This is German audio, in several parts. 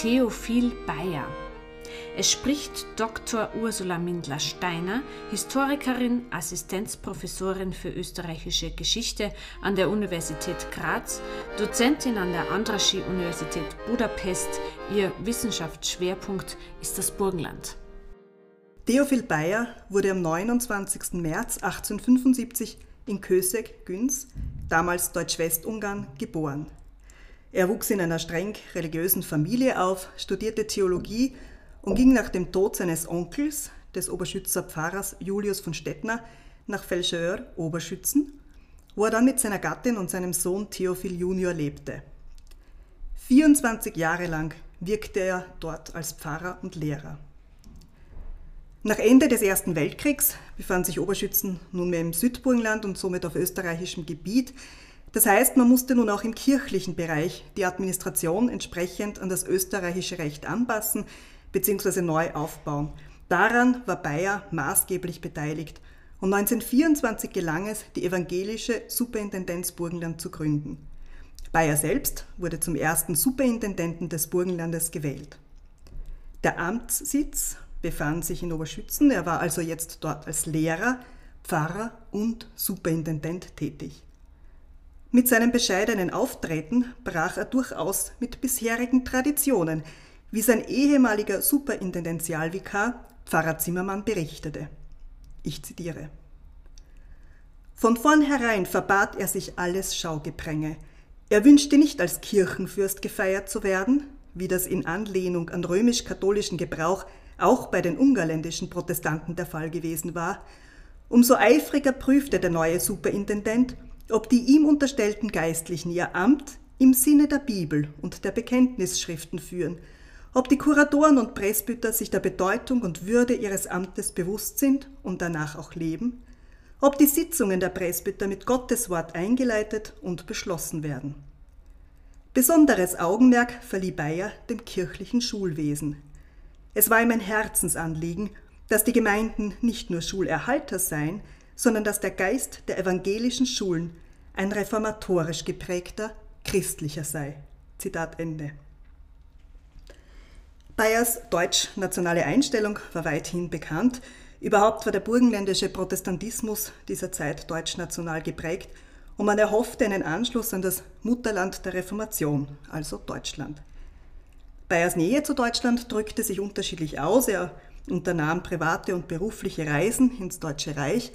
Theophil Bayer. Es spricht Dr. Ursula Mindler-Steiner, Historikerin, Assistenzprofessorin für österreichische Geschichte an der Universität Graz, Dozentin an der Andrassy-Universität Budapest. Ihr Wissenschaftsschwerpunkt ist das Burgenland. Theophil Bayer wurde am 29. März 1875 in Köseg, Günz, damals Deutsch-Westungarn, geboren. Er wuchs in einer streng religiösen Familie auf, studierte Theologie und ging nach dem Tod seines Onkels, des Oberschützer Pfarrers Julius von Stettner, nach Felscheur, Oberschützen, wo er dann mit seiner Gattin und seinem Sohn Theophil Junior lebte. 24 Jahre lang wirkte er dort als Pfarrer und Lehrer. Nach Ende des Ersten Weltkriegs befand sich Oberschützen nunmehr im Südburgenland und somit auf österreichischem Gebiet. Das heißt, man musste nun auch im kirchlichen Bereich die Administration entsprechend an das österreichische Recht anpassen bzw. neu aufbauen. Daran war Bayer maßgeblich beteiligt und 1924 gelang es, die evangelische Superintendenz Burgenland zu gründen. Bayer selbst wurde zum ersten Superintendenten des Burgenlandes gewählt. Der Amtssitz befand sich in Oberschützen. Er war also jetzt dort als Lehrer, Pfarrer und Superintendent tätig. Mit seinem bescheidenen Auftreten brach er durchaus mit bisherigen Traditionen, wie sein ehemaliger Superintendentialvikar Pfarrer Zimmermann berichtete. Ich zitiere. Von vornherein verbat er sich alles Schaugepränge. Er wünschte nicht als Kirchenfürst gefeiert zu werden, wie das in Anlehnung an römisch-katholischen Gebrauch auch bei den ungarländischen Protestanten der Fall gewesen war, umso eifriger prüfte der neue Superintendent, ob die ihm unterstellten Geistlichen ihr Amt im Sinne der Bibel und der Bekenntnisschriften führen, ob die Kuratoren und Presbyter sich der Bedeutung und Würde ihres Amtes bewusst sind und danach auch leben, ob die Sitzungen der Presbyter mit Gottes Wort eingeleitet und beschlossen werden. Besonderes Augenmerk verlieh Bayer dem kirchlichen Schulwesen. Es war ihm ein Herzensanliegen, dass die Gemeinden nicht nur Schulerhalter seien, sondern dass der Geist der evangelischen Schulen ein reformatorisch geprägter, christlicher sei. Zitat Ende. Bayers deutsch-nationale Einstellung war weithin bekannt. Überhaupt war der burgenländische Protestantismus dieser Zeit deutsch-national geprägt und man erhoffte einen Anschluss an das Mutterland der Reformation, also Deutschland. Bayers Nähe zu Deutschland drückte sich unterschiedlich aus. Er unternahm private und berufliche Reisen ins Deutsche Reich,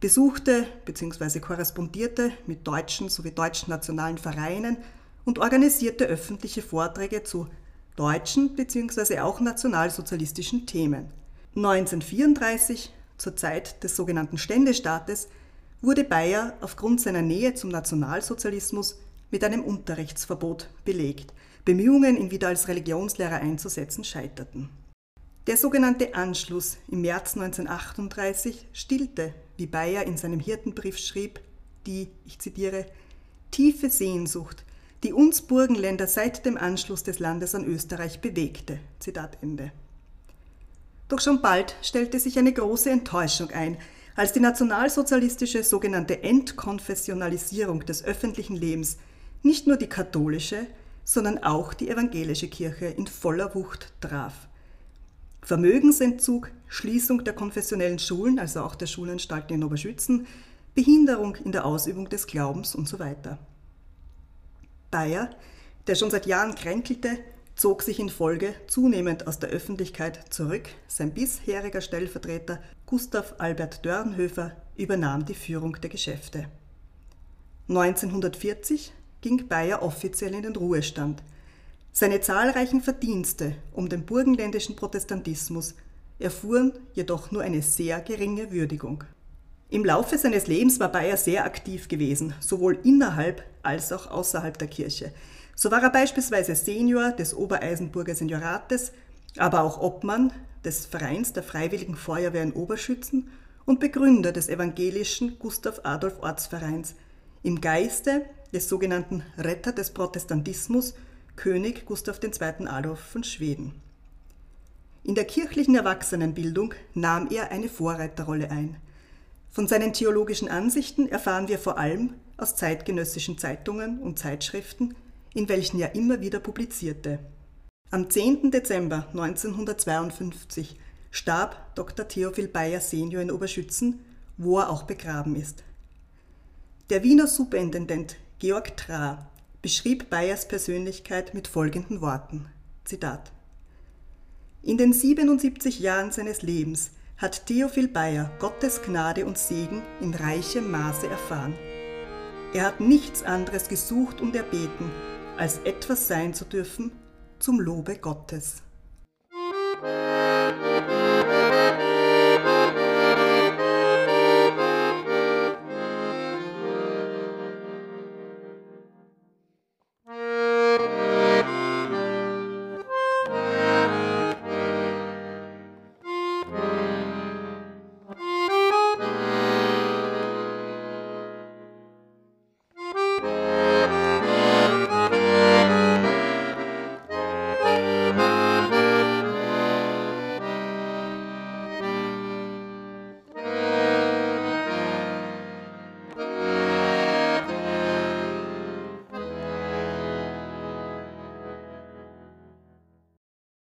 besuchte bzw. korrespondierte mit deutschen sowie deutschen nationalen Vereinen und organisierte öffentliche Vorträge zu deutschen bzw. auch nationalsozialistischen Themen. 1934, zur Zeit des sogenannten Ständestaates, wurde Bayer aufgrund seiner Nähe zum Nationalsozialismus mit einem Unterrichtsverbot belegt. Bemühungen, ihn wieder als Religionslehrer einzusetzen, scheiterten. Der sogenannte Anschluss im März 1938 stillte, wie Bayer in seinem Hirtenbrief schrieb, die, ich zitiere, tiefe Sehnsucht, die uns Burgenländer seit dem Anschluss des Landes an Österreich bewegte. Zitat Ende. Doch schon bald stellte sich eine große Enttäuschung ein, als die nationalsozialistische sogenannte Entkonfessionalisierung des öffentlichen Lebens nicht nur die katholische, sondern auch die evangelische Kirche in voller Wucht traf. Vermögensentzug, Schließung der konfessionellen Schulen, also auch der Schulanstalten in Oberschützen, Behinderung in der Ausübung des Glaubens und so weiter. Bayer, der schon seit Jahren kränkelte, zog sich in Folge zunehmend aus der Öffentlichkeit zurück. Sein bisheriger Stellvertreter Gustav Albert Dörnhöfer übernahm die Führung der Geschäfte. 1940 ging Bayer offiziell in den Ruhestand. Seine zahlreichen Verdienste um den burgenländischen Protestantismus erfuhren jedoch nur eine sehr geringe Würdigung. Im Laufe seines Lebens war Bayer sehr aktiv gewesen, sowohl innerhalb als auch außerhalb der Kirche. So war er beispielsweise Senior des Obereisenburger Seniorates, aber auch Obmann des Vereins der Freiwilligen Feuerwehr in Oberschützen und Begründer des evangelischen Gustav Adolf Ortsvereins, im Geiste des sogenannten Retter des Protestantismus, König Gustav II. Adolf von Schweden. In der kirchlichen Erwachsenenbildung nahm er eine Vorreiterrolle ein. Von seinen theologischen Ansichten erfahren wir vor allem aus zeitgenössischen Zeitungen und Zeitschriften, in welchen er immer wieder publizierte. Am 10. Dezember 1952 starb Dr. Theophil Bayer senior in Oberschützen, wo er auch begraben ist. Der Wiener Superintendent Georg Tra beschrieb Bayers Persönlichkeit mit folgenden Worten: Zitat. In den 77 Jahren seines Lebens hat Theophil Bayer Gottes Gnade und Segen in reichem Maße erfahren. Er hat nichts anderes gesucht und erbeten, als etwas sein zu dürfen zum Lobe Gottes.